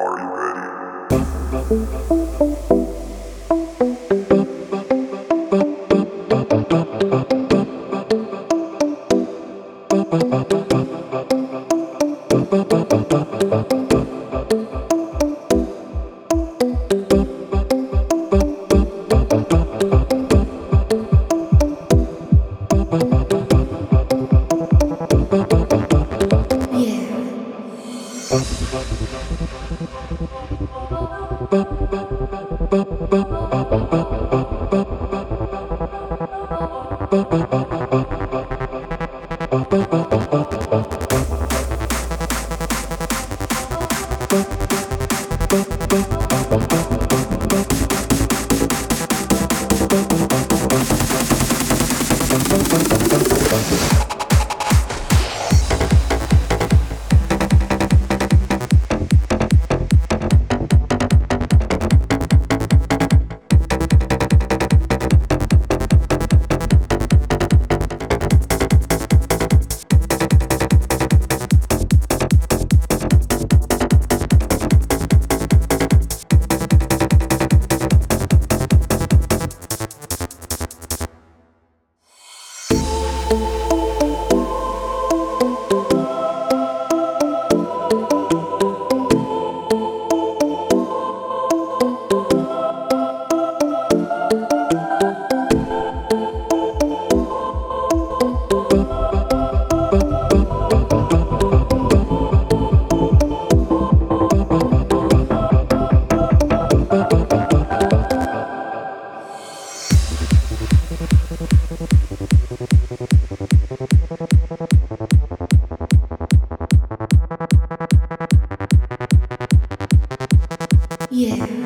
Are you ready? Bye. Yeah.